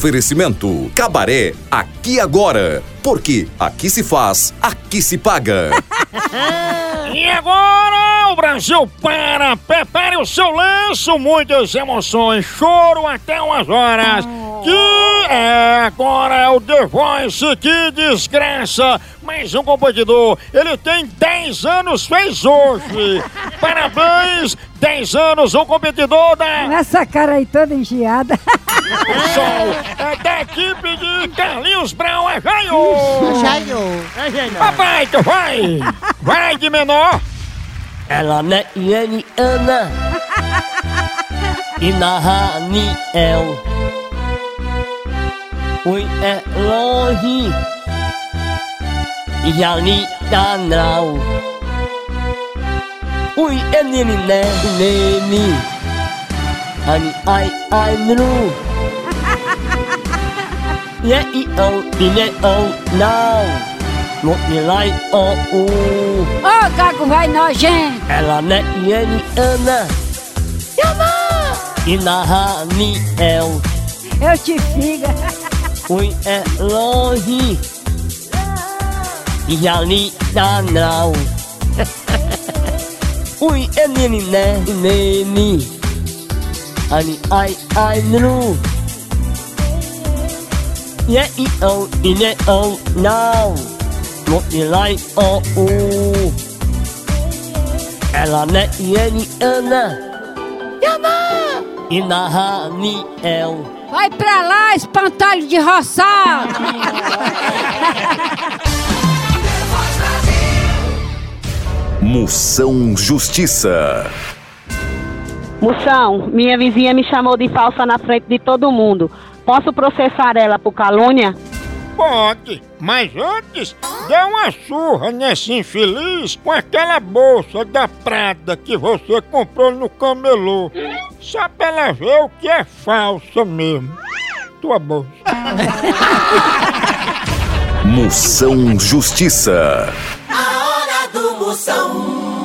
Oferecimento Cabaré aqui agora, porque aqui se faz, aqui se paga. E agora o Brasil para! Prepare o seu lenço, muitas emoções, choro até umas horas. Que é agora é o The Voice, que desgraça! Mais um competidor, ele tem 10 anos, fez hoje! Parabéns! 10 anos, um competidor da Essa cara aí toda engiada. o Sol, é da equipe de Carlinhos Brown, é Jaio! Papai, tu vai! Vai de menor! Ela é Ianiana e Nahaniel. Oi, é longe e ali tá não. Oi, é nene, né? Nene. Ani, ai, ai, nu. Yeah, e oh, e ne oh, não. Một người lại oh, oh. Ô, Gago, vai nojento. Ela é Ianiana e Nahaniel. Eu te figa. Oi, é longe e ali tá não. Ui, é nene, né? Nene. Ani, ai, ai, nu. Yeah, e oh, e ne oh, não. Một người lại oh, oh. Ela é Ianiana e Nahaniel. Vai pra lá, espantalho de roçado. Moção Justiça. Moção, minha vizinha me chamou de falsa na frente de todo mundo. Posso processar ela por calúnia? Pode, mas antes, dê uma surra nesse infeliz com aquela bolsa da Prada que você comprou no camelô. Só pra ela ver o que é falsa mesmo. Tua bolsa. Moção Justiça. A hora do Moção.